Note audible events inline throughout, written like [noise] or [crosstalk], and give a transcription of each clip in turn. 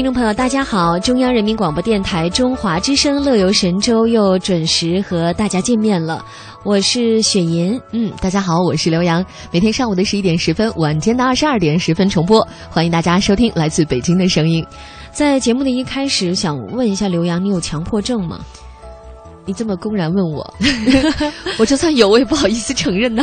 听众朋友，大家好！中央人民广播电台中华之声《乐游神州》又准时和大家见面了。我是雪银，嗯，大家好，我是刘洋。每天上午的十一点十分，晚间的二十二点十分重播，欢迎大家收听来自北京的声音。在节目的一开始，想问一下刘洋，你有强迫症吗？你这么公然问我，[laughs] [laughs] 我就算有，我也不好意思承认呐。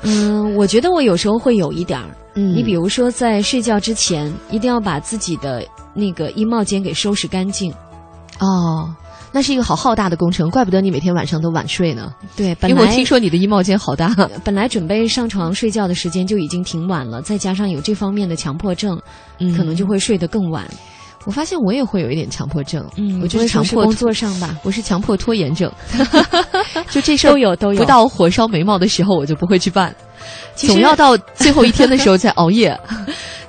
嗯，我觉得我有时候会有一点儿。嗯，你比如说，在睡觉之前，一定要把自己的那个衣帽间给收拾干净。哦，那是一个好浩大的工程，怪不得你每天晚上都晚睡呢。对，因为我听说你的衣帽间好大。[laughs] 本来准备上床睡觉的时间就已经挺晚了，再加上有这方面的强迫症，可能就会睡得更晚。我发现我也会有一点强迫症，嗯，我就是强迫工作上吧，[laughs] 我是强迫拖延症，[laughs] 就这事都有都有。不到火烧眉毛的时候，我就不会去办，总要到最后一天的时候再熬夜。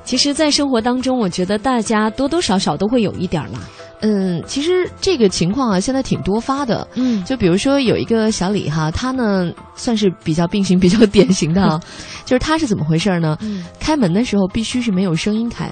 其实，在生活当中，我觉得大家多多少少都会有一点啦。嗯，其实这个情况啊，现在挺多发的。嗯，就比如说有一个小李哈，他呢算是比较病情比较典型的，[laughs] 就是他是怎么回事呢？嗯，开门的时候必须是没有声音开，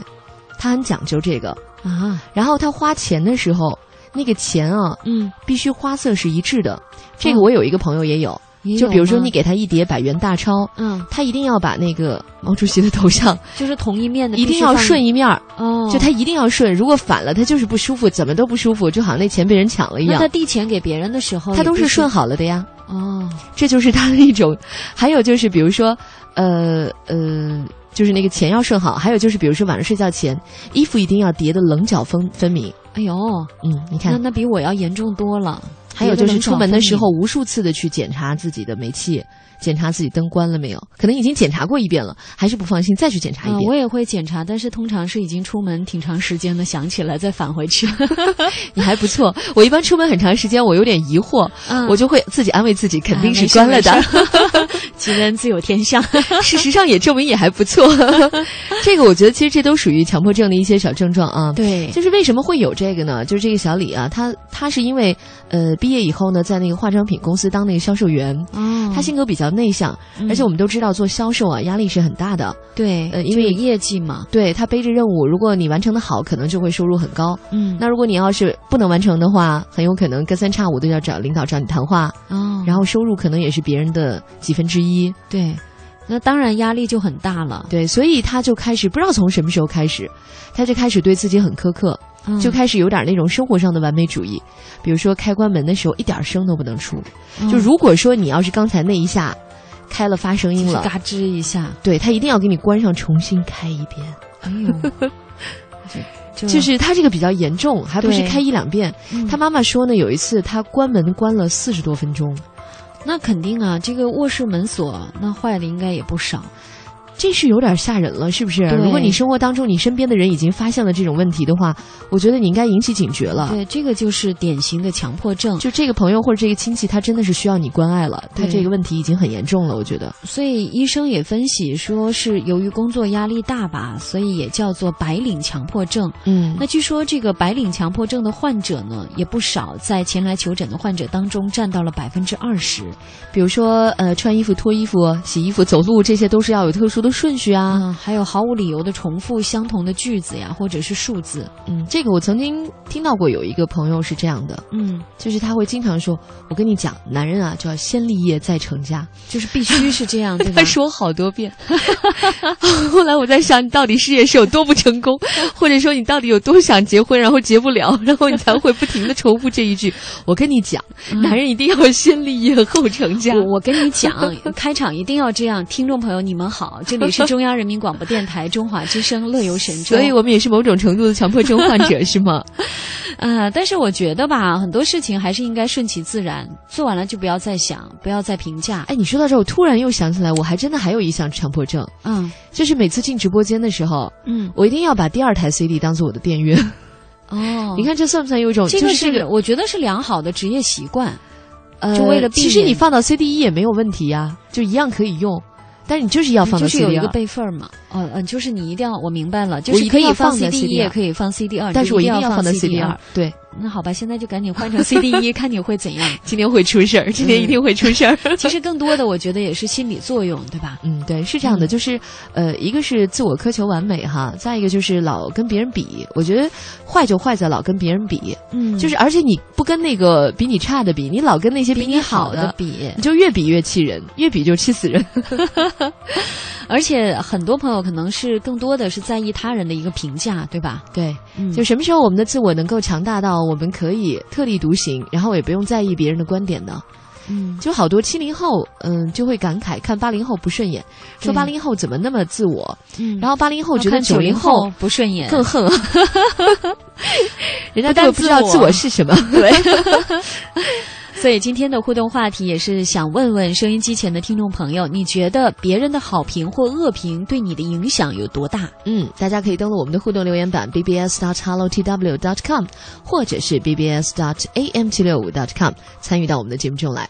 他很讲究这个。啊，然后他花钱的时候，那个钱啊，嗯，必须花色是一致的。这个我有一个朋友也有，也有就比如说你给他一叠百元大钞，嗯，他一定要把那个毛主席的头像，[laughs] 就是同一面的，一定要顺一面儿哦，就他一定要顺，如果反了，他就是不舒服，怎么都不舒服，就好像那钱被人抢了一样。他递钱给别人的时候，他都是顺好了的呀。哦，这就是他的一种。还有就是，比如说，呃呃。就是那个钱要顺好，还有就是，比如说晚上睡觉前，衣服一定要叠的棱角分分明。哎呦，嗯，你看，那那比我要严重多了。还有就是出门的时候，无数次的去检查自己的煤气。检查自己灯关了没有？可能已经检查过一遍了，还是不放心，再去检查一遍。我也会检查，但是通常是已经出门挺长时间的，想起来再返回去。[laughs] 你还不错，我一般出门很长时间，我有点疑惑，我就会自己安慰自己，肯定是关了的。[laughs] 吉人自有天相，事实上也证明也还不错。[laughs] 这个我觉得其实这都属于强迫症的一些小症状啊。对，就是为什么会有这个呢？就是这个小李啊，他他是因为呃毕业以后呢，在那个化妆品公司当那个销售员。哦，他性格比较。内向，而且我们都知道做销售啊，压力是很大的。对，呃，因为业绩嘛，对他背着任务，如果你完成的好，可能就会收入很高。嗯，那如果你要是不能完成的话，很有可能隔三差五都要找领导找你谈话。哦，然后收入可能也是别人的几分之一。对，那当然压力就很大了。对，所以他就开始不知道从什么时候开始，他就开始对自己很苛刻。就开始有点那种生活上的完美主义，比如说开关门的时候一点声都不能出。就如果说你要是刚才那一下开了发声音了，嘎吱一下，对他一定要给你关上，重新开一遍。哎呦，[laughs] 就是他这个比较严重，还不是开一两遍。他妈妈说呢，有一次他关门关了四十多分钟，那肯定啊，这个卧室门锁那坏的应该也不少。这是有点吓人了，是不是？如果你生活当中你身边的人已经发现了这种问题的话，我觉得你应该引起警觉了。对，这个就是典型的强迫症。就这个朋友或者这个亲戚，他真的是需要你关爱了。他这个问题已经很严重了，我觉得。所以医生也分析说是由于工作压力大吧，所以也叫做白领强迫症。嗯，那据说这个白领强迫症的患者呢也不少，在前来求诊的患者当中占到了百分之二十。比如说，呃，穿衣服、脱衣服、洗衣服、走路，这些都是要有特殊的顺序啊。嗯，还有毫无理由的重复相同的句子呀，或者是数字。嗯，这个我曾经听到过，有一个朋友是这样的。嗯，就是他会经常说：“我跟你讲，男人啊，就要先立业再成家，就是必须是这样。[laughs] ”对吧？他说好多遍。[laughs] 后来我在想，你到底事业是有多不成功，[laughs] 或者说你到底有多想结婚，然后结不了，然后你才会不停的重复这一句：“我跟你讲，男人一定要先立业后成家。”我跟你讲，开场一定要这样。听众朋友，你们好。这里是中央人民广播电台中华之声乐游神州，所以我们也是某种程度的强迫症患者，是吗？啊，[laughs] 但是我觉得吧，很多事情还是应该顺其自然，做完了就不要再想，不要再评价。哎，你说到这，我突然又想起来，我还真的还有一项强迫症，嗯，就是每次进直播间的时候，嗯，我一定要把第二台 CD 当做我的电源。哦，[laughs] 你看这算不算有一种？这个是这个，我觉得是良好的职业习惯。呃，就为了避免其实你放到 CD 一也没有问题呀，就一样可以用。但是你就是要放到 CD 二，就是有一个备份嘛。哦，嗯，就是你一定要，我明白了，就是可以放 CD 一，也可以放 CD 二，但是我一定要放在 CD 二。对。那好吧，现在就赶紧换成 CD 一，看你会怎样。今天会出事儿，今天一定会出事儿。[laughs] 其实更多的，我觉得也是心理作用，对吧？嗯，对，是这样的，就是呃，一个是自我苛求完美哈，再一个就是老跟别人比。我觉得坏就坏在老跟别人比，嗯，就是而且你不跟那个比你差的比，你老跟那些比你好的比，你就越比越气人，越比就气死人。[laughs] [laughs] 而且很多朋友可能是更多的是在意他人的一个评价，对吧？对，就什么时候我们的自我能够强大到我们可以。特立独行，然后也不用在意别人的观点呢，嗯，就好多七零后，嗯，就会感慨看八零后不顺眼，说八零后怎么那么自我，嗯，然后八零后觉得九零后不顺眼，更恨，[laughs] 人家根本不知道自我是什么，[laughs] 对。[laughs] 所以今天的互动话题也是想问问收音机前的听众朋友，你觉得别人的好评或恶评对你的影响有多大？嗯，大家可以登录我们的互动留言板 bbs dot hello tw dot com，或者是 bbs dot am 七六五 dot com，参与到我们的节目中来。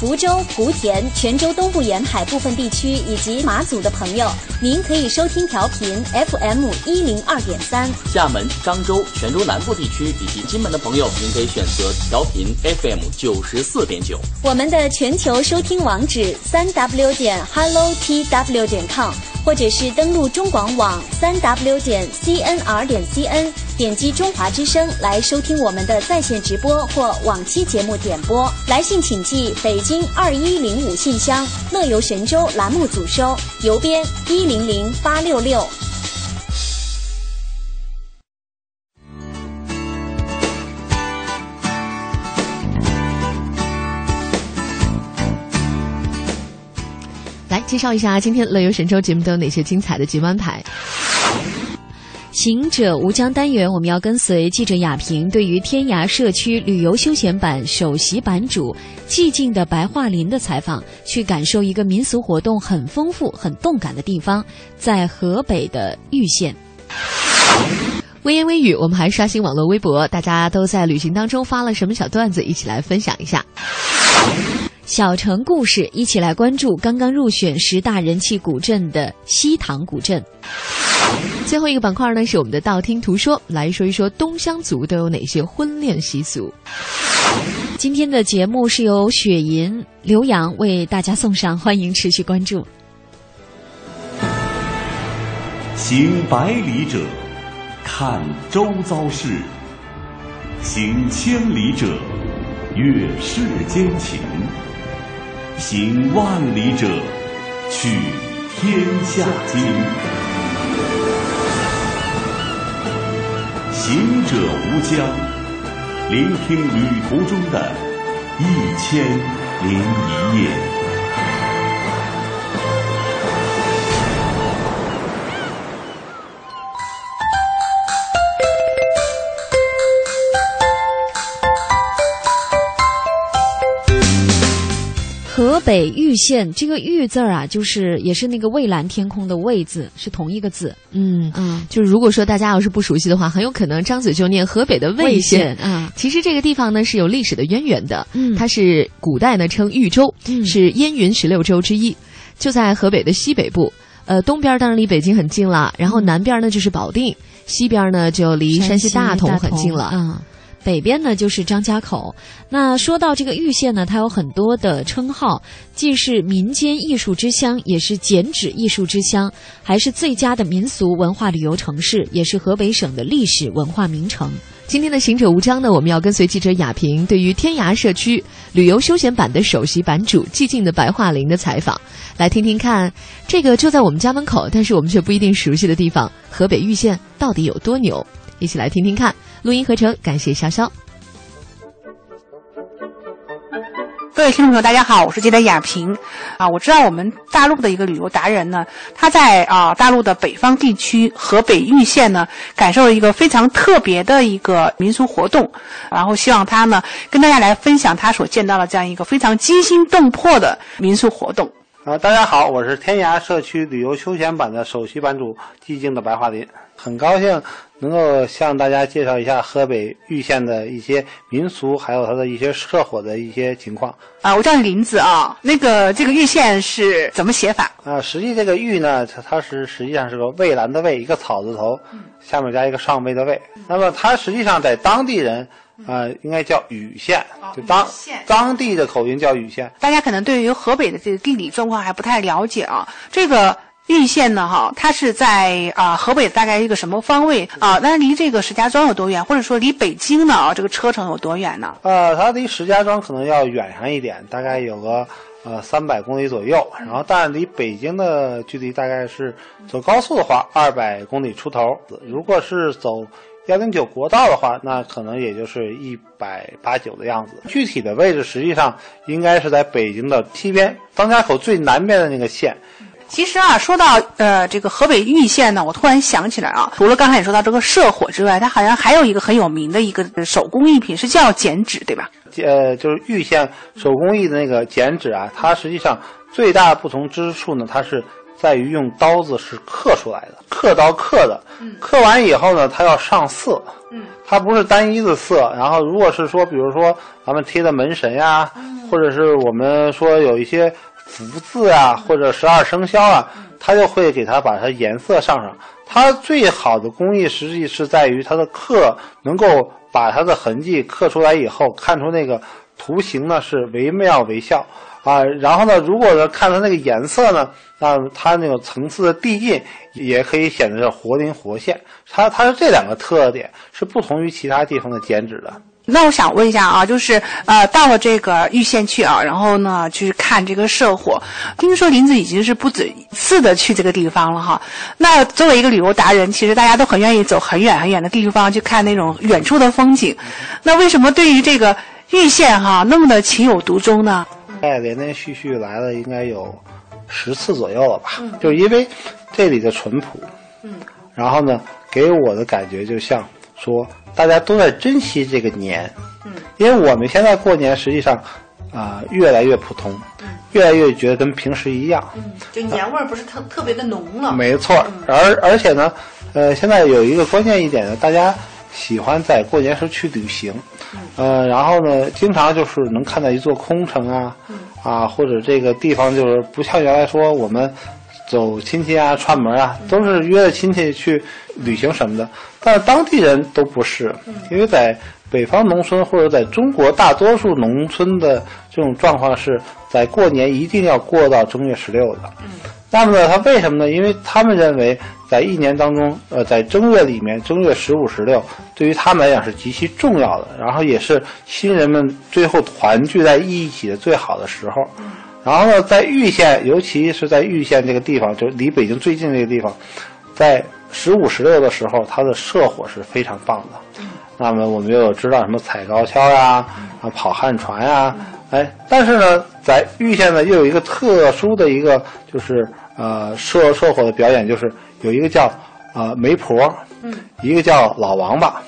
福州、莆田、泉州东部沿海部分地区以及马祖的朋友，您可以收听调频 FM 一零二点三。厦门、漳州、泉州南部地区以及金门的朋友，您可以选择调频 FM 九十四点九。我们的全球收听网址三 W 点 Hello T W 点 com。或者是登录中广网三 w 点 cnr 点 cn，点击中华之声来收听我们的在线直播或往期节目点播。来信请寄北京二一零五信箱，乐游神州栏目组收，邮编一零零八六六。来介绍一下今天乐游神州节目都有哪些精彩的节目安排。行者吴江单元，我们要跟随记者雅萍，对于天涯社区旅游休闲版首席版主寂静的白桦林的采访，去感受一个民俗活动很丰富、很动感的地方，在河北的玉县。微言微语，我们还刷新网络微博，大家都在旅行当中发了什么小段子，一起来分享一下。小城故事，一起来关注刚刚入选十大人气古镇的西塘古镇。最后一个板块呢，是我们的道听途说，来说一说东乡族都有哪些婚恋习俗。今天的节目是由雪银刘洋为大家送上，欢迎持续关注。行百里者，看周遭事；行千里者，阅世间情。行万里者，取天下经。行者无疆，聆听旅途中的一千零一夜。北玉县这个“玉”字儿啊，就是也是那个蔚蓝天空的“蔚”字，是同一个字。嗯嗯，就是如果说大家要是不熟悉的话，很有可能张嘴就念河北的魏县。嗯，其实这个地方呢是有历史的渊源的。嗯，它是古代呢称豫州，是燕云十六州之一，就在河北的西北部。呃，东边当然离北京很近了，然后南边呢就是保定，西边呢就离山西大同很近了。嗯。北边呢就是张家口。那说到这个玉县呢，它有很多的称号，既是民间艺术之乡，也是剪纸艺术之乡，还是最佳的民俗文化旅游城市，也是河北省的历史文化名城。今天的行者无疆呢，我们要跟随记者雅萍对于天涯社区旅游休闲版的首席版主寂静的白桦林的采访，来听听看这个就在我们家门口，但是我们却不一定熟悉的地方——河北玉县到底有多牛？一起来听听看。录音合成，感谢潇潇。各位听众朋友，大家好，我是记者雅萍。啊，我知道我们大陆的一个旅游达人呢，他在啊大陆的北方地区河北玉县呢，感受了一个非常特别的一个民俗活动，然后希望他呢跟大家来分享他所见到的这样一个非常惊心动魄的民俗活动。啊，大家好，我是天涯社区旅游休闲版的首席版主寂静的白桦林，很高兴能够向大家介绍一下河北玉县的一些民俗，还有它的一些社火的一些情况。啊，我叫林子啊，那个这个玉县是怎么写法？啊，实际这个玉呢，它它是实际上是个蔚蓝的蔚，一个草字头，下面加一个上位的位。那么它实际上在当地人。啊，应该叫禹县，就当当地的口音叫禹县。大家可能对于河北的这个地理状况还不太了解啊。这个玉县呢，哈，它是在啊河北大概一个什么方位啊？那离这个石家庄有多远？或者说离北京呢啊这个车程有多远呢？呃，它离石家庄可能要远上一点，大概有个呃三百公里左右。然后，但离北京的距离大概是走高速的话二百公里出头。如果是走。幺零九国道的话，那可能也就是一百八九的样子。具体的位置实际上应该是在北京的西边，张家口最南边的那个县。其实啊，说到呃这个河北玉县呢，我突然想起来啊，除了刚才也说到这个社火之外，它好像还有一个很有名的一个手工艺品，是叫剪纸，对吧？呃，就是玉县手工艺的那个剪纸啊，它实际上最大的不同之处呢，它是。在于用刀子是刻出来的，刻刀刻的，刻完以后呢，它要上色，它不是单一的色。然后，如果是说，比如说咱们贴的门神呀，或者是我们说有一些福字啊，或者十二生肖啊，它就会给它把它颜色上上。它最好的工艺实际是在于它的刻能够把它的痕迹刻出来以后，看出那个图形呢是惟妙惟肖。啊，然后呢，如果是看它那个颜色呢，那它那种层次的递进也可以显得是活灵活现。它它是这两个特点是不同于其他地方的剪纸的。那我想问一下啊，就是呃，到了这个玉县去啊，然后呢去看这个社火。听说林子已经是不止一次的去这个地方了哈。那作为一个旅游达人，其实大家都很愿意走很远很远的地方去看那种远处的风景。那为什么对于这个玉县哈那么的情有独钟呢？概连连续续来了，应该有十次左右了吧？嗯，就因为这里的淳朴，嗯，然后呢，给我的感觉就像说大家都在珍惜这个年，嗯，因为我们现在过年实际上啊越来越普通，嗯，越来越觉得跟平时一样，嗯，就年味儿不是特特别的浓了。没错，而而且呢，呃，现在有一个关键一点呢，大家喜欢在过年时去旅行。呃，然后呢，经常就是能看到一座空城啊，啊，或者这个地方就是不像原来说我们走亲戚啊、串门啊，都是约着亲戚去旅行什么的。但是当地人都不是，因为在北方农村或者在中国大多数农村的这种状况是在过年一定要过到正月十六的。那么呢，他为什么呢？因为他们认为。在一年当中，呃，在正月里面，正月十五、十六，对于他们来讲是极其重要的，然后也是亲人们最后团聚在一起的最好的时候。然后呢，在玉县，尤其是在玉县这个地方，就离北京最近这个地方，在十五、十六的时候，它的社火是非常棒的。那么我们又有知道什么踩高跷呀，啊，跑旱船呀，哎，但是呢，在玉县呢，又有一个特殊的一个，就是呃，社社火的表演，就是。有一个叫啊媒婆，嗯，一个叫老王八，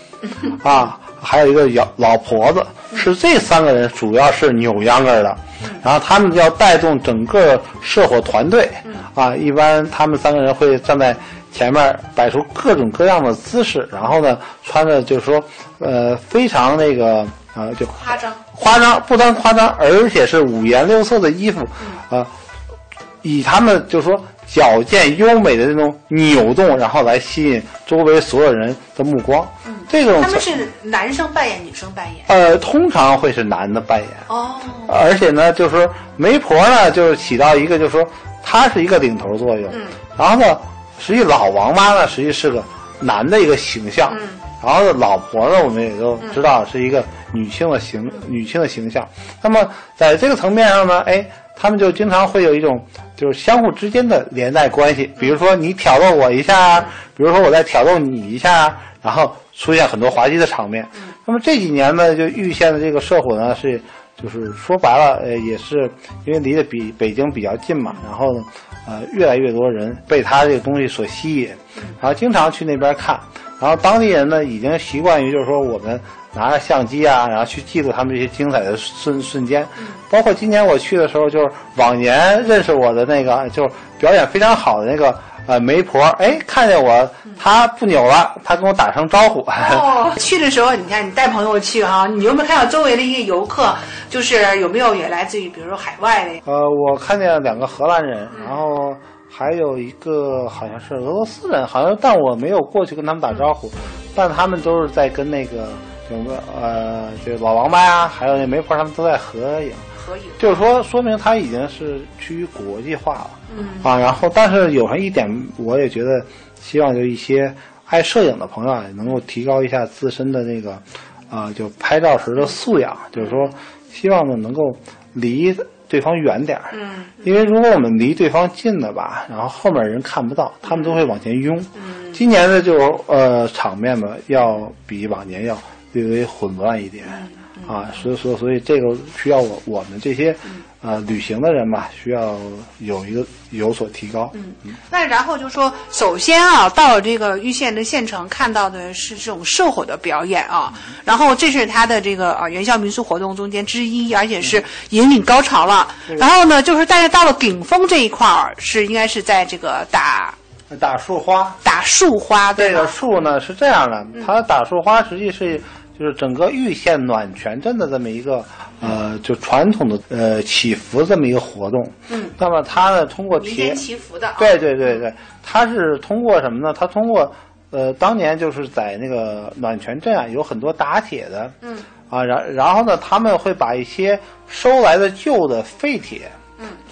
啊，还有一个老老婆子，是这三个人主要是扭秧歌的，然后他们要带动整个社火团队，啊，一般他们三个人会站在前面摆出各种各样的姿势，然后呢，穿的就是说，呃，非常那个呃，就夸张，夸张不单夸张，而且是五颜六色的衣服，啊。以他们就是说矫健优美的那种扭动，然后来吸引周围所有人的目光。嗯，这种他们是男生扮演，女生扮演。呃，通常会是男的扮演。哦，而且呢，就是说媒婆呢，就是起到一个，就是说她是一个领头作用。嗯，然后呢，实际老王妈呢，实际是个男的一个形象。嗯，然后呢，老婆呢，我们也都知道是一个女性的形、女性的形象。那么在这个层面上呢，哎，他们就经常会有一种就是相互之间的连带关系。比如说你挑逗我一下，比如说我再挑逗你一下，然后出现很多滑稽的场面。那么这几年呢，就玉县的这个社火呢是。就是说白了，呃，也是因为离得比北京比较近嘛，然后呢，呃，越来越多人被他这个东西所吸引，然后经常去那边看，然后当地人呢已经习惯于就是说我们拿着相机啊，然后去记录他们这些精彩的瞬瞬间，包括今年我去的时候，就是往年认识我的那个，就是表演非常好的那个。呃，媒婆，哎，看见我，她不扭了，她跟我打声招呼。哦，[laughs] 去的时候，你看你带朋友去哈，你有没有看到周围的一些游客，就是有没有也来自于比如说海外的？呃，我看见两个荷兰人，然后还有一个好像是俄罗斯人，好像但我没有过去跟他们打招呼，但他们都是在跟那个整个呃，这老王八呀，还有那媒婆他们都在合影。合影，就是说，说明他已经是趋于国际化了。嗯啊，然后，但是有上一点，我也觉得，希望就一些爱摄影的朋友啊，能够提高一下自身的那个，啊，就拍照时的素养。就是说，希望呢能够离对方远点儿。嗯，因为如果我们离对方近了吧，然后后面人看不到，他们都会往前拥。嗯，今年的就呃场面呢，要比往年要略微混乱一点。啊，所以说，所以这个需要我我们这些，呃，旅行的人吧，需要有一个有所提高。嗯，那然后就说，首先啊，到了这个玉县的县城，看到的是这种社火的表演啊，然后这是他的这个啊元宵民俗活动中间之一，而且是引领高潮了。然后呢，就是大家到了顶峰这一块儿，是应该是在这个打打树花，打树花。这个树呢是这样的，它打树花实际是。就是整个玉县暖泉镇的这么一个呃，就传统的呃祈福这么一个活动。嗯。那么它呢，通过铁祈福的。对对对对，它是通过什么呢？它通过呃，当年就是在那个暖泉镇啊，有很多打铁的。嗯。啊，然然后呢，他们会把一些收来的旧的废铁。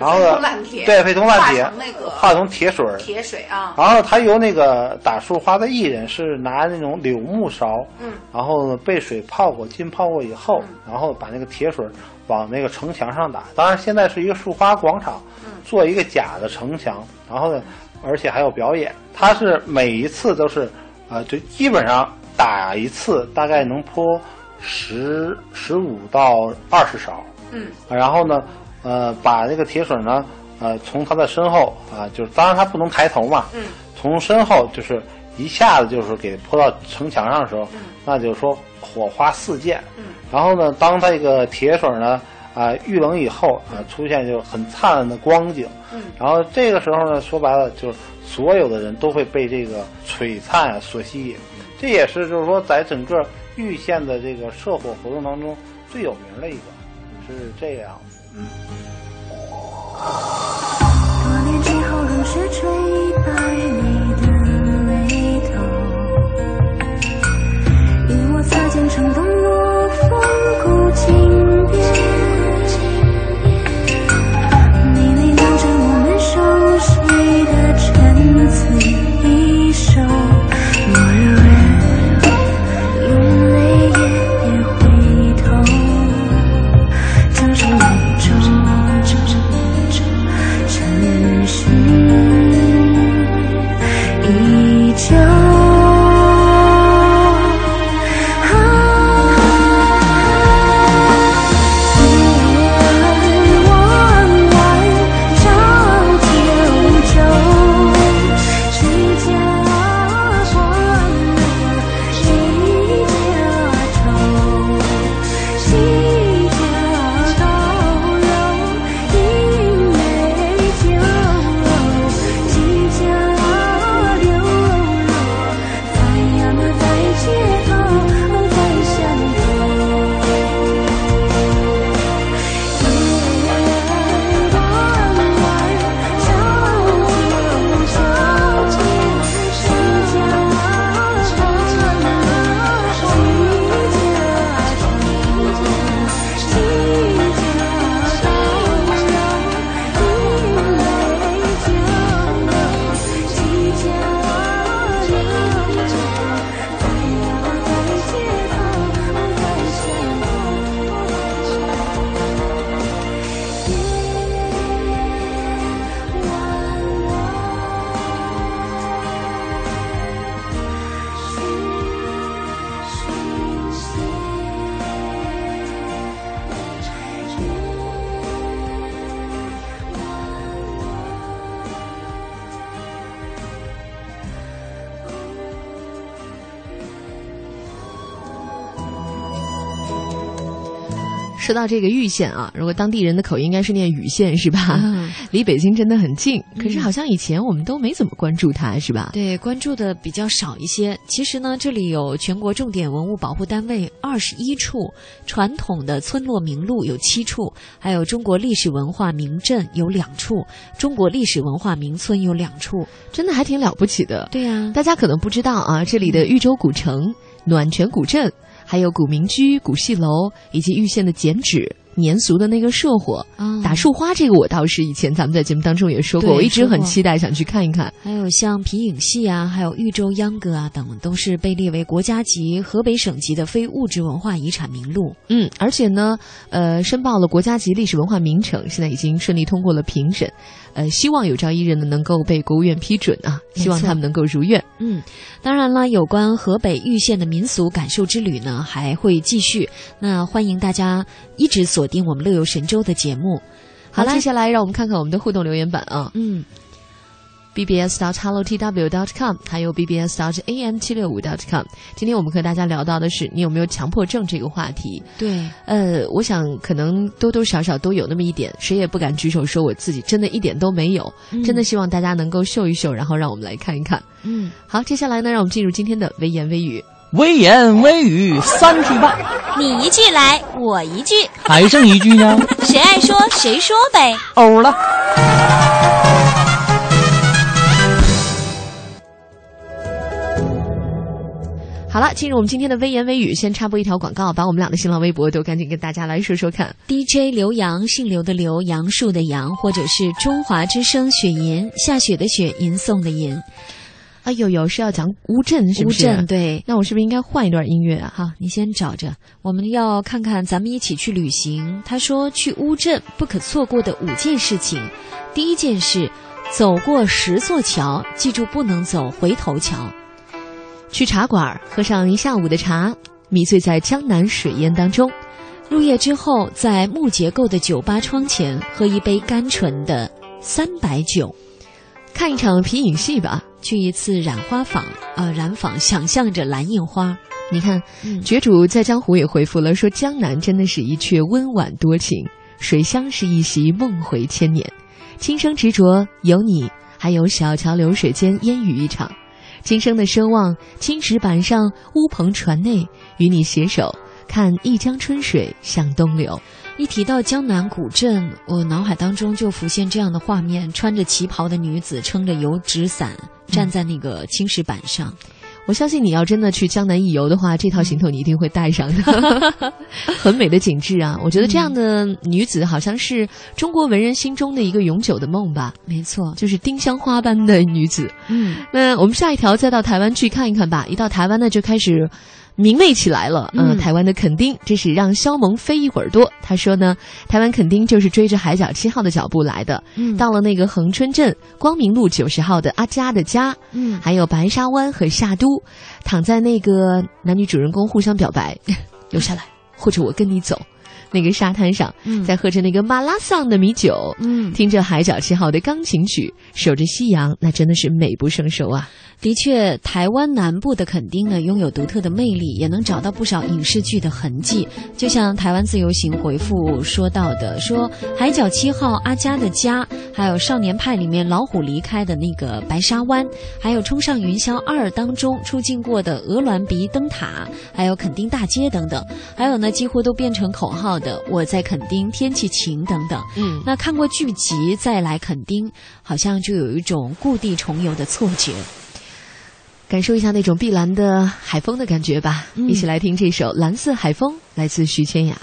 嗯，然后呢，对，废铜烂铁，化成铁水，铁水啊。然后他由那个打树花的艺人是拿那种柳木勺，嗯，然后呢被水泡过，浸泡过以后，然后把那个铁水往那个城墙上打。当然现在是一个树花广场，做一个假的城墙，然后呢，而且还有表演。他是每一次都是，啊，就基本上打一次大概能泼十十五到二十勺，嗯，然后呢。呃，把这个铁水呢，呃，从他的身后啊，就是当然他不能抬头嘛，嗯，从身后就是一下子就是给泼到城墙上的时候，嗯，那就是说火花四溅，嗯，然后呢，当这个铁水呢啊遇冷以后啊，出现就很灿烂的光景，嗯，然后这个时候呢，说白了就是所有的人都会被这个璀璨所吸引，这也是就是说在整个玉县的这个社火活动当中最有名的一个，是这样。多年之后，如雪吹白你的眉头，与我擦肩成东落风到这个玉县啊，如果当地人的口音应该是念禹县是吧？嗯 [laughs] 离北京真的很近，可是好像以前我们都没怎么关注它，是吧？对，关注的比较少一些。其实呢，这里有全国重点文物保护单位二十一处，传统的村落名录有七处，还有中国历史文化名镇有两处，中国历史文化名村有两处。真的还挺了不起的。对呀、大家可能不知道啊，这里的豫州古城、暖泉古镇，还有古民居、古戏楼，以及玉县的剪纸。年俗的那个社火，啊打树花这个我倒是以前咱们在节目当中也说过，我一直很期待想去看一看。还有像皮影戏啊，还有豫州秧歌啊等，都是被列为国家级、河北省级的非物质文化遗产名录。嗯，而且呢，呃，申报了国家级历史文化名城，现在已经顺利通过了评审，呃，希望有朝一日呢能够被国务院批准啊，希望他们能够如愿。嗯，当然了，有关河北玉县的民俗感受之旅呢，还会继续。那欢迎大家一直锁定我们乐游神州的节目。好，了接下来让我们看看我们的互动留言板啊嗯，，bbs dot hello tw dot com，还有 bbs dot am 七六五 dot com。今天我们和大家聊到的是你有没有强迫症这个话题。对，呃，我想可能多多少少都有那么一点，谁也不敢举手说我自己真的一点都没有。嗯真的希望大家能够秀一秀，然后让我们来看一看。嗯，好，接下来呢，让我们进入今天的微言微语。微言微语三句半，你一句来，我一句，还剩一句呢，谁爱说谁说呗。欧了。好了，进入我们今天的微言微语，先插播一条广告，把我们俩的新浪微博都赶紧跟大家来说说看。DJ 刘洋，姓刘的刘，杨树的杨，或者是中华之声雪吟，下雪的雪，吟诵的吟。哎呦呦，是要讲乌镇是不乌是？镇对。那我是不是应该换一段音乐啊？好，你先找着。我们要看看咱们一起去旅行。他说去乌镇不可错过的五件事情，第一件事，走过十座桥，记住不能走回头桥。去茶馆喝上一下午的茶，迷醉在江南水烟当中。入夜之后，在木结构的酒吧窗前喝一杯甘醇的三白酒，看一场皮影戏吧。去一次染花坊，呃，染坊想象着蓝印花。你看，嗯绝主在江湖也回复了，说江南真的是一阙温婉多情，水乡是一席梦回千年，今生执着有你，还有小桥流水间烟雨一场。今生的奢望，青石板上乌篷船内，与你携手看一江春水向东流。一提到江南古镇，我脑海当中就浮现这样的画面：穿着旗袍的女子撑着油纸伞，站在那个青石板上。我相信你要真的去江南一游的话，这套行头你一定会带上的，[laughs] 很美的景致啊！我觉得这样的女子好像是中国文人心中的一个永久的梦吧，没错，就是丁香花般的女子。嗯，那我们下一条再到台湾去看一看吧。一到台湾呢，就开始明媚起来了。嗯台湾的垦丁，这是让肖萌飞一会儿多。他说呢，台湾垦丁就是追着海角七号的脚步来的。嗯到了那个恒春镇光明路九十号的阿佳的家，嗯还有白沙湾和夏都，躺在那个男女主人公互相表白，[laughs] 留下来，或者我跟你走。那个沙滩上，嗯在喝着那个马拉桑的米酒，嗯听着海角七号的钢琴曲，守着夕阳，那真的是美不胜收啊！的确，台湾南部的垦丁呢，拥有独特的魅力，也能找到不少影视剧的痕迹。就像台湾自由行回复说到的，说《海角七号》阿佳的家，还有《少年派》里面老虎离开的那个白沙湾，还有《冲上云霄二》当中出镜过的鹅銮鼻灯塔，还有垦丁大街等等，还有呢，几乎都变成口号的“我在垦丁，天气晴”等等。嗯，那看过剧集再来垦丁，好像就有一种故地重游的错觉。感受一下那种碧蓝的海风的感觉吧。嗯一起来听这首《蓝色海风》，来自徐千雅。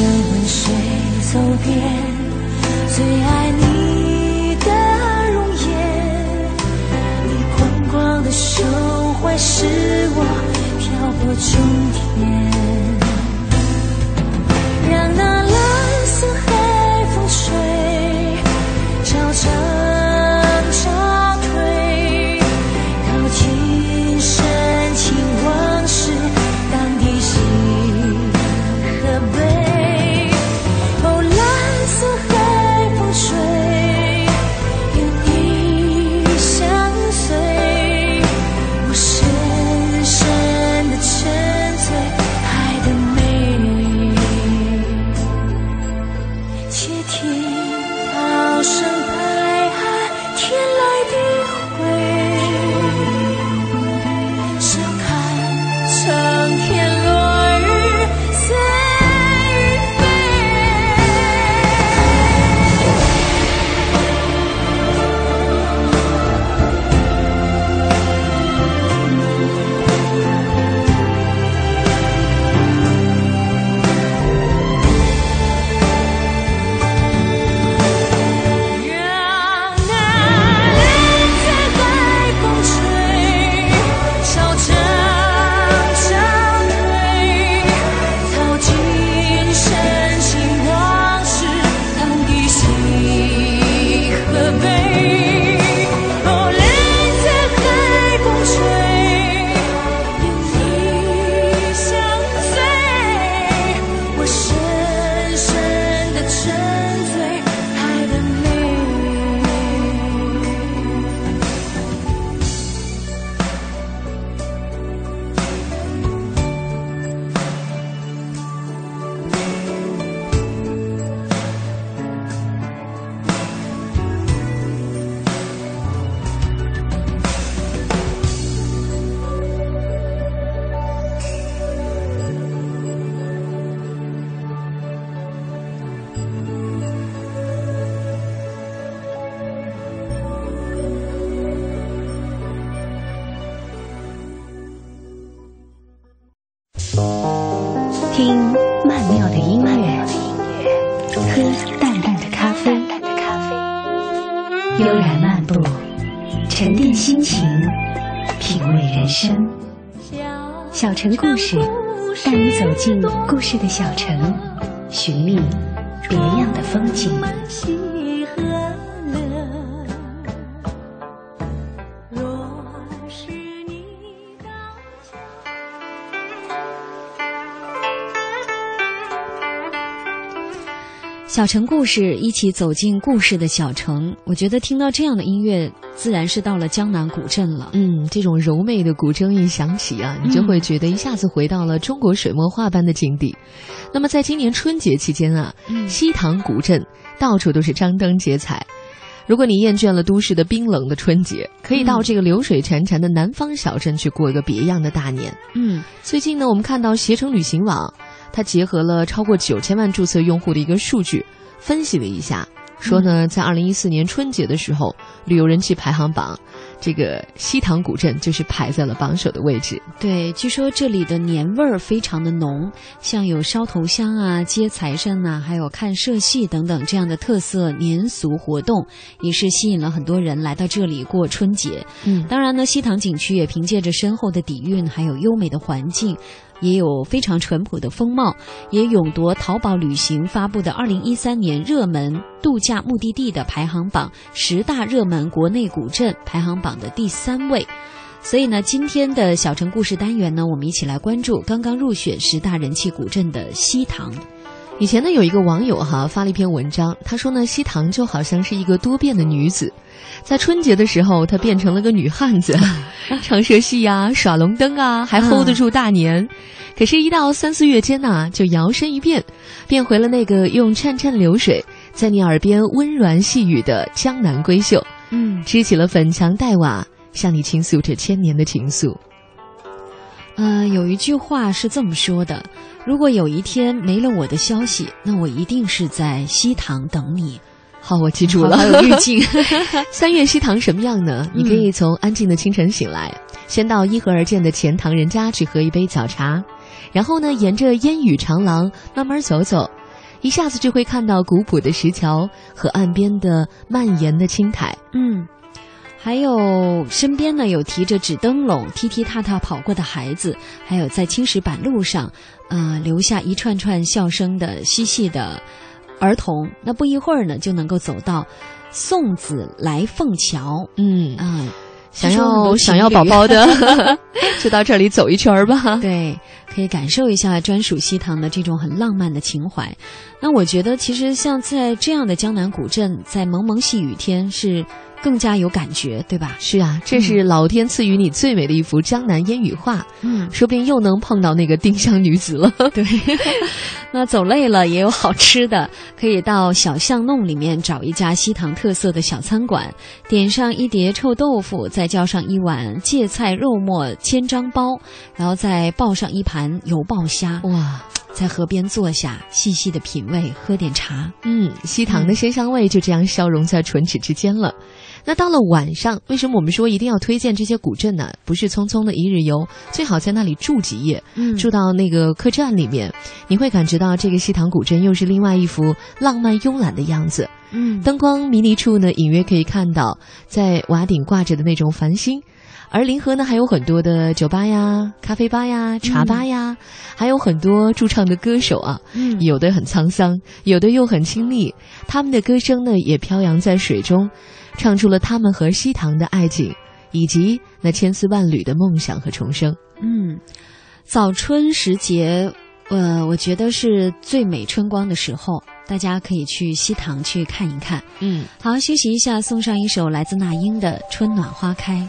千山万水走遍，最爱你的容颜。你宽广的胸怀使我漂泊中天。事的小陈，小城故事，一起走进故事的小城。我觉得听到这样的音乐，自然是到了江南古镇了。嗯，这种柔媚的古筝一响起啊，你就会觉得一下子回到了中国水墨画般的境地。那么，在今年春节期间啊，西塘古镇到处都是张灯结彩。如果你厌倦了都市的冰冷的春节，可以到这个流水潺潺的南方小镇去过一个别样的大年。嗯，最近呢，我们看到携程旅行网，它结合了超过九千万注册用户的一个数据，分析了一下，说呢，在二零一四年春节的时候，旅游人气排行榜，这个西塘古镇就是排在了榜首的位置。对，据说这里的年味儿非常的浓，像有烧头香啊、接财神呐、还有看社戏等等这样的特色年俗活动，也是吸引了很多人来到这里过春节。嗯当然呢，西塘景区也凭借着深厚的底蕴还有优美的环境。也有非常淳朴的风貌，也勇夺淘宝旅行发布的二零一三年热门度假目的地的排行榜十大热门国内古镇排行榜的第三位。所以呢，今天的小城故事单元呢，我们一起来关注刚刚入选十大人气古镇的西塘。以前呢，有一个网友哈发了一篇文章，他说呢，西塘就好像是一个多变的女子，在春节的时候，她变成了个女汉子，[laughs] 唱社戏呀，耍龙灯啊，还 hold 得住大年。可是，一到三四月间呐，就摇身一变，变回了那个用潺潺流水在你耳边温软细语的江南闺秀。嗯，支起了粉墙黛瓦，向你倾诉着千年的情愫。呃，有一句话是这么说的：如果有一天没了我的消息，那我一定是在西塘等你。好，我记住了。还有滤镜。[laughs] [laughs] 三月西塘什么样呢？你可以从安静的清晨醒来，先到依河而建的钱塘人家去喝一杯早茶，然后呢，沿着烟雨长廊慢慢走走，一下子就会看到古朴的石桥和岸边的蔓延的青苔。嗯。还有身边呢有提着纸灯笼踢踢踏踏跑过的孩子，还有在青石板路上，呃留下一串串笑声的嬉戏的儿童。那不一会儿呢，就能够走到送子来凤桥。嗯啊，想要想要宝宝的，[laughs] [laughs] 就到这里走一圈吧。对，可以感受一下专属西塘的这种很浪漫的情怀。那我觉得，其实像在这样的江南古镇，在蒙蒙细雨天是。更加有感觉，对吧？是啊，这是老天赐予你最美的一幅江南烟雨画。嗯，说不定又能碰到那个丁香女子了。[laughs] 对，[laughs] 那走累了也有好吃的，可以到小巷弄里面找一家西塘特色的小餐馆，点上一碟臭豆腐，再叫上一碗芥菜肉末千张包，然后再抱上一盘油爆虾。哇！在河边坐下，细细的品味，喝点茶。嗯，西塘的鲜香味就这样消融在唇齿之间了。那到了晚上，为什么我们说一定要推荐这些古镇呢？不是匆匆的一日游，最好在那里住几夜，嗯，住到那个客栈里面，你会感觉到这个西塘古镇又是另外一幅浪漫慵懒的样子。嗯，灯光迷离处呢，隐约可以看到在瓦顶挂着的那种繁星。而临河呢，还有很多的酒吧呀、咖啡吧呀、茶吧呀，还有很多驻唱的歌手啊，嗯，有的很沧桑，有的又很清丽。他们的歌声呢，也飘扬在水中，唱出了他们和西塘的爱情，以及那千丝万缕的梦想和重生。嗯，早春时节，呃，我觉得是最美春光的时候，大家可以去西塘去看一看。嗯，好，休息一下，送上一首来自那英的《春暖花开》。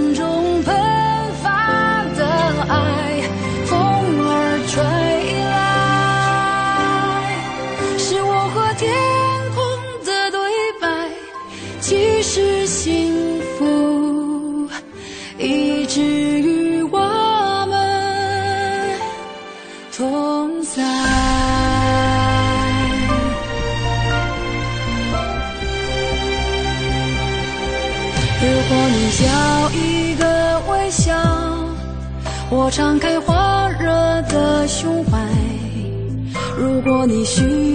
敞开火热的胸怀。如果你需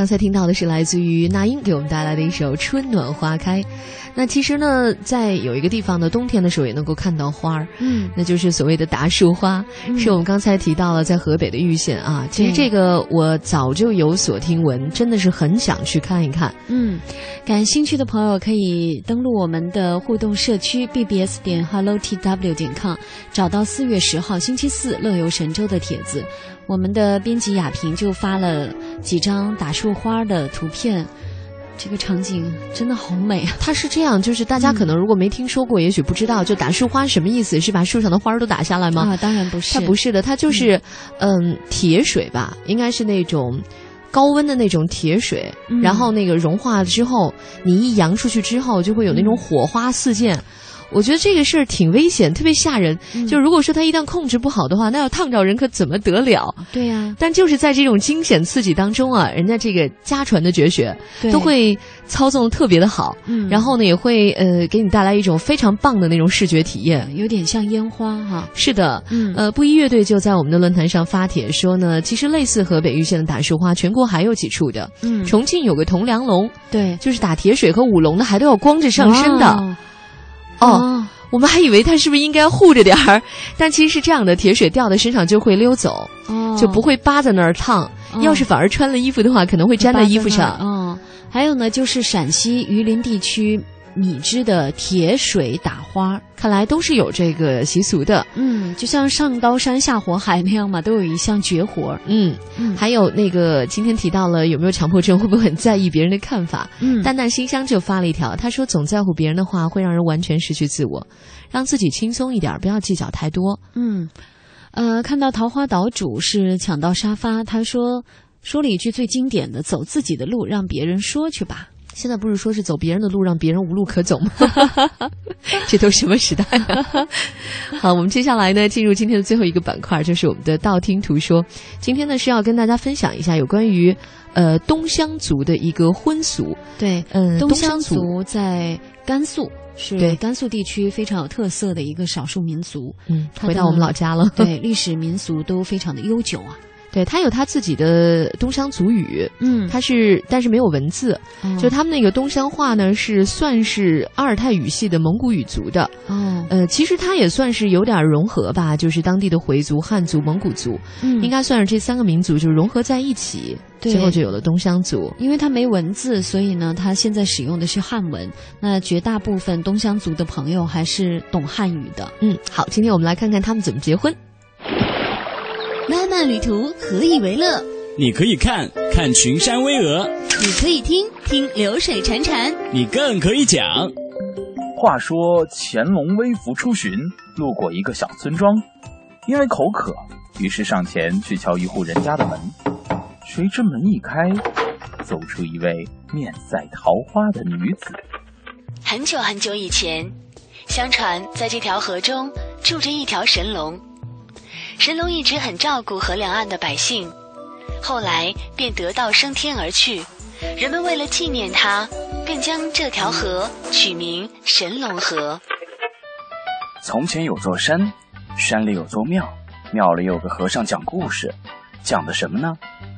刚才听到的是来自于那英给我们带来的一首《春暖花开》。那其实呢，在有一个地方呢，冬天的时候也能够看到花儿，嗯，那就是所谓的达树花，是我们刚才提到了在河北的玉县啊。其实这个我早就有所听闻，真的是很想去看一看。嗯，感兴趣的朋友可以登录我们的互动社区 bbs 点 hello tw 点 com，找到四月十号星期四乐游神州的帖子，我们的编辑雅萍就发了几张打树花的图片，这个场景真的好美啊！它是这样，就是大家可能如果没听说过，也许不知道，就打树花什么意思？是把树上的花儿都打下来吗？啊，当然不是，它不是的，它就是嗯铁水吧，应该是那种。高温的那种铁水，嗯然后那个融化了之后，你一扬出去之后，就会有那种火花四溅。我觉得这个事儿挺危险，特别吓人。嗯就如果说他一旦控制不好的话，那要烫着人可怎么得了？对呀、但就是在这种惊险刺激当中啊，人家这个家传的绝学都会操纵得特别的好，嗯然后呢也会呃给你带来一种非常棒的那种视觉体验。有点像烟花哈。是的，嗯呃，布衣乐队就在我们的论坛上发帖说呢，其实类似河北玉县的打树花，全国还有几处的。嗯重庆有个铜梁龙，对，就是打铁水和舞龙的，还都要光着上身的。哇哦，我们还以为他是不是应该护着点儿，[laughs] 但其实是这样的，铁水掉在身上就会溜走，哦，就不会扒在那儿烫。哦要是反而穿了衣服的话，可能会粘在衣服上。哦，还有呢，就是陕西榆林地区米脂的铁水打花，看来都是有这个习俗的。嗯，就像上刀山下火海那样嘛，都有一项绝活。嗯，嗯还有那个今天提到了有没有强迫症，会不会很在意别人的看法？嗯淡淡心香就发了一条，他说总在乎别人的话会让人完全失去自我，让自己轻松一点，不要计较太多。嗯，呃，看到桃花岛主是抢到沙发，他说说了一句最经典的：“走自己的路，让别人说去吧。”现在不是说是走别人的路，让别人无路可走吗？[laughs] 这都什么时代啊？好，我们接下来呢，进入今天的最后一个板块，就是我们的道听途说。今天呢是要跟大家分享一下有关于呃东乡族的一个婚俗。对，嗯，东乡乡族在甘肃，是对甘肃地区非常有特色的一个少数民族。嗯，回到我们老家了。对，历史民俗都非常的悠久啊。对，他有他自己的东乡族语，嗯他是但是没有文字，哦就他们那个东乡话呢是算是阿尔泰语系的蒙古语族的。哦，呃，其实它也算是有点融合吧，就是当地的回族、汉族、蒙古族，嗯应该算是这三个民族就融合在一起，对最后就有了东乡族。因为它没文字，所以呢，它现在使用的是汉文。那绝大部分东乡族的朋友还是懂汉语的。嗯，好，今天我们来看看他们怎么结婚。漫漫旅途，何以为乐？你可以看看群山巍峨，你可以听听流水潺潺，你更可以讲。话说乾隆微服出巡，路过一个小村庄，因为口渴，于是上前去敲一户人家的门。谁知门一开，走出一位面赛桃花的女子。很久很久以前，相传在这条河中住着一条神龙，神龙一直很照顾河两岸的百姓，后来便得道升天而去。人们为了纪念他，便将这条河取名神龙河。从前有座山，山里有座庙，庙里有个和尚讲故事，讲的什么呢？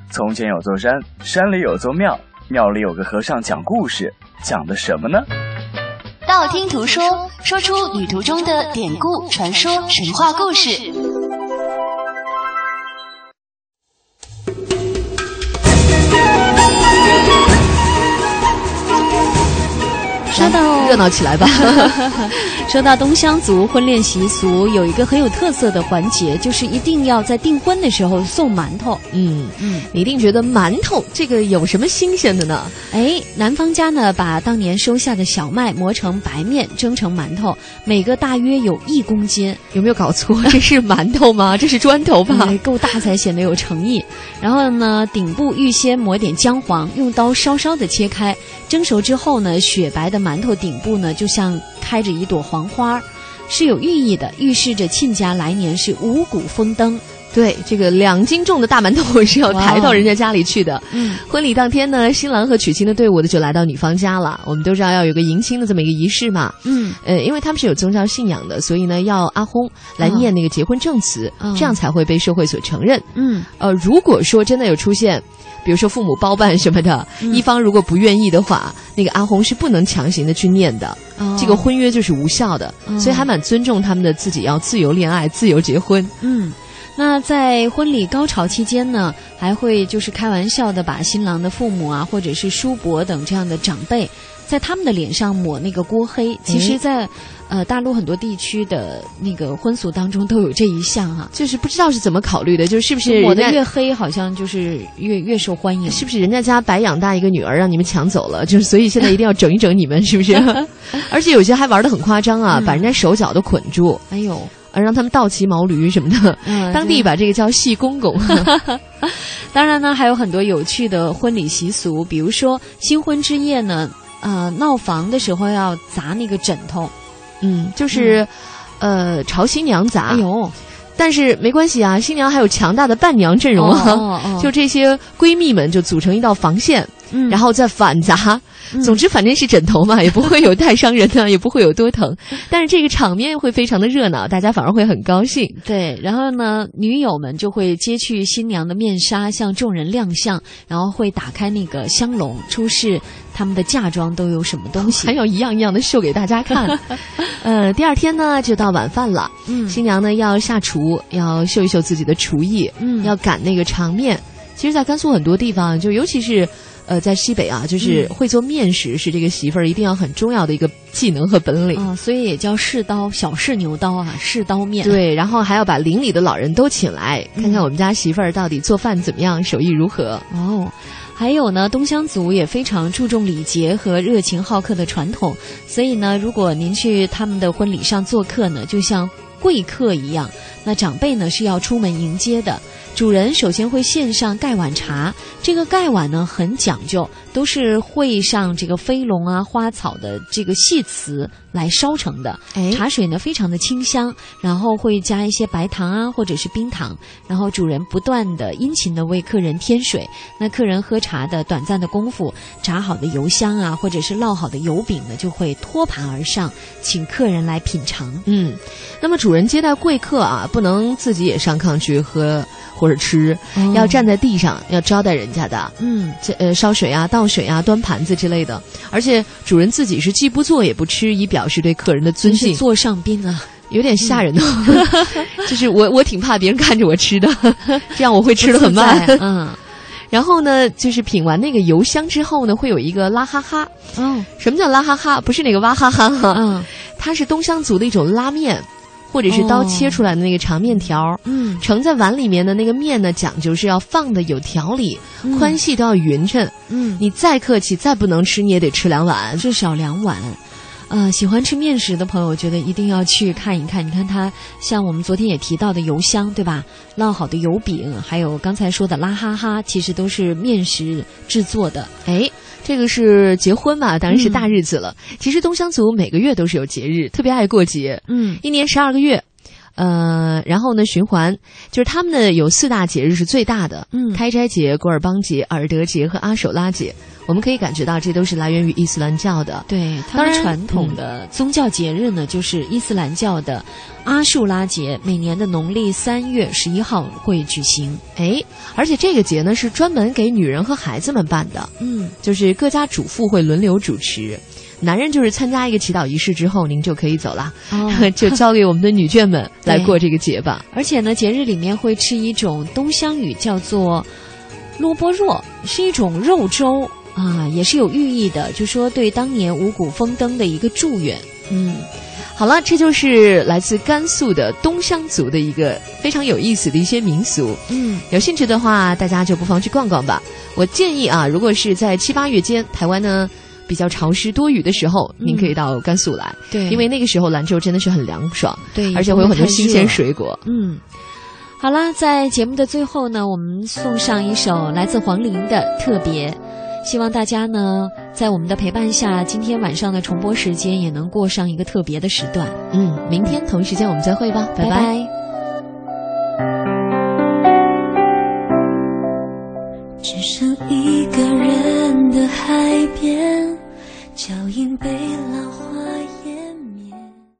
从前有座山，山里有座庙，庙里有个和尚讲故事，讲的什么呢？道听途说，说出旅途中的典故、传说、神话故事。说到热闹起来吧。[laughs] 说到东乡族婚恋习俗，有一个很有特色的环节，就是一定要在订婚的时候送馒头。嗯嗯，你一定觉得馒头这个有什么新鲜的呢？哎，男方家呢把当年收下的小麦磨成白面，蒸成馒头，每个大约有一公斤。有没有搞错？[laughs] 这是馒头吗？这是砖头吧？哎够大才显得有诚意。然后呢，顶部预先抹点姜黄，用刀稍稍的切开，蒸熟之后呢，雪白的馒头顶部呢就像开着一朵黄花，是有寓意的，预示着亲家来年是五谷丰登。对，这个两斤重的大馒头是要抬到人家家里去的。嗯，婚礼当天呢，新郎和娶亲的队伍呢就来到女方家了。我们都知道要有个迎亲的这么一个仪式嘛。嗯，呃，因为他们是有宗教信仰的，所以呢要阿訇来念那个结婚证词，嗯这样才会被社会所承认。嗯，呃，如果说真的有出现，比如说父母包办什么的，嗯一方如果不愿意的话，那个阿红是不能强行的去念的，哦这个婚约就是无效的。嗯所以还蛮尊重他们的自己要自由恋爱、自由结婚。嗯，那在婚礼高潮期间呢，还会就是开玩笑的把新郎的父母啊，或者是叔伯等这样的长辈，在他们的脸上抹那个锅黑。其实在，呃大陆很多地区的那个婚俗当中都有这一项哈、就是不知道是怎么考虑的，就是是不是抹的越黑，好像就是越越受欢迎。是不是人家家白养大一个女儿让你们抢走了？就是所以现在一定要整一整你们，是不是？[laughs] 而且有些还玩的很夸张啊，嗯把人家手脚都捆住，哎呦，啊，让他们倒骑毛驴什么的。嗯当地把这个叫戏公公。[laughs] 当然呢，还有很多有趣的婚礼习俗，比如说新婚之夜呢，呃，闹房的时候要砸那个枕头。嗯，就是，呃，朝新娘砸。哎呦，但是没关系啊，新娘还有强大的伴娘阵容啊，哦哦哦。就这些闺蜜们就组成一道防线，嗯然后再反砸。嗯总之，反正是枕头嘛，也不会有太伤人的，[laughs] 也不会有多疼。但是这个场面会非常的热闹，大家反而会很高兴。对，然后呢，女友们就会揭去新娘的面纱，向众人亮相，然后会打开那个香笼，出示他们的嫁妆都有什么东西，还要一样一样的秀给大家看。[laughs] 呃，第二天呢，就到晚饭了。嗯新娘呢要下厨，要秀一秀自己的厨艺，嗯要擀那个长面。其实，在甘肃很多地方，就尤其是呃在西北啊，就是嗯会做面食，是这个媳妇儿一定要很重要的一个技能和本领。啊、所以也叫试刀，小试牛刀啊，试刀面。对，然后还要把邻里的老人都请来，嗯看看我们家媳妇儿到底做饭怎么样，手艺如何。哦，还有呢，东乡族也非常注重礼节和热情好客的传统，所以呢，如果您去他们的婚礼上做客呢，就像贵客一样，那长辈呢是要出门迎接的。主人首先会献上盖碗茶，这个盖碗呢很讲究，都是会上这个飞龙啊、花草的这个细瓷来烧成的。哎茶水呢非常的清香，然后会加一些白糖啊或者是冰糖，然后主人不断的殷勤的为客人添水。那客人喝茶的短暂的功夫，炸好的油香啊或者是烙好的油饼呢就会托盘而上，请客人来品尝。嗯，那么主人接待贵客啊，不能自己也上炕去喝或者吃，哦要站在地上要招待人家的。嗯，这呃烧水啊、倒水啊、端盘子之类的，而且主人自己是既不做也不吃，以表示对客人的尊敬。真是座上宾啊，有点吓人哦，[laughs] 就是我我挺怕别人看着我吃的，[laughs] 这样我会吃的很慢。嗯，[laughs] 然后呢，就是品完那个油香之后呢，会有一个拉哈哈。嗯，什么叫拉哈哈？不是那个哇哈哈哈，嗯，它是东乡族的一种拉面，或者是刀切出来的那个长面条。嗯，盛在碗里面的那个面呢，讲究是要放的有条理，嗯宽细都要匀称。嗯，你再客气，再不能吃，你也得吃两碗。至少两碗。呃，喜欢吃面食的朋友，我觉得一定要去看一看。你看它，像我们昨天也提到的油香，对吧？烙好的油饼，还有刚才说的拉哈哈，其实都是面食制作的。哎，这个是结婚嘛，当然是大日子了。其实东乡族每个月都是有节日，特别爱过节。嗯，一年十二个月。呃，然后呢，循环就是他们呢有四大节日是最大的，嗯开斋节、古尔邦节、尔德节和阿守拉节。我们可以感觉到这都是来源于伊斯兰教的。对，他们传统的宗教节日呢，就是伊斯兰教的阿树拉节，每年的农历三月十一号会举行。哎，而且这个节呢是专门给女人和孩子们办的。嗯，就是各家主妇会轮流主持。男人就是参加一个祈祷仪式之后，您就可以走了，哦 [laughs] 就交给我们的女眷们来过这个节吧。[laughs] 而且呢，节日里面会吃一种东乡语，叫做萝卜若，是一种肉粥啊，也是有寓意的，就说对当年五谷丰登的一个祝愿。嗯，好了，这就是来自甘肃的东乡族的一个非常有意思的一些民俗。嗯，有兴趣的话，大家就不妨去逛逛吧。我建议啊，如果是在七八月间，台湾呢。比较潮湿多雨的时候，您可以到甘肃来，对，因为那个时候兰州真的是很凉爽，对，而且会有很多新鲜水果。嗯，好啦，在节目的最后呢，我们送上一首来自黄龄的《特别》，希望大家呢在我们的陪伴下，今天晚上的重播时间也能过上一个特别的时段。嗯，明天同一时间我们再会吧，拜拜。只剩一个人的海边。脚印被浪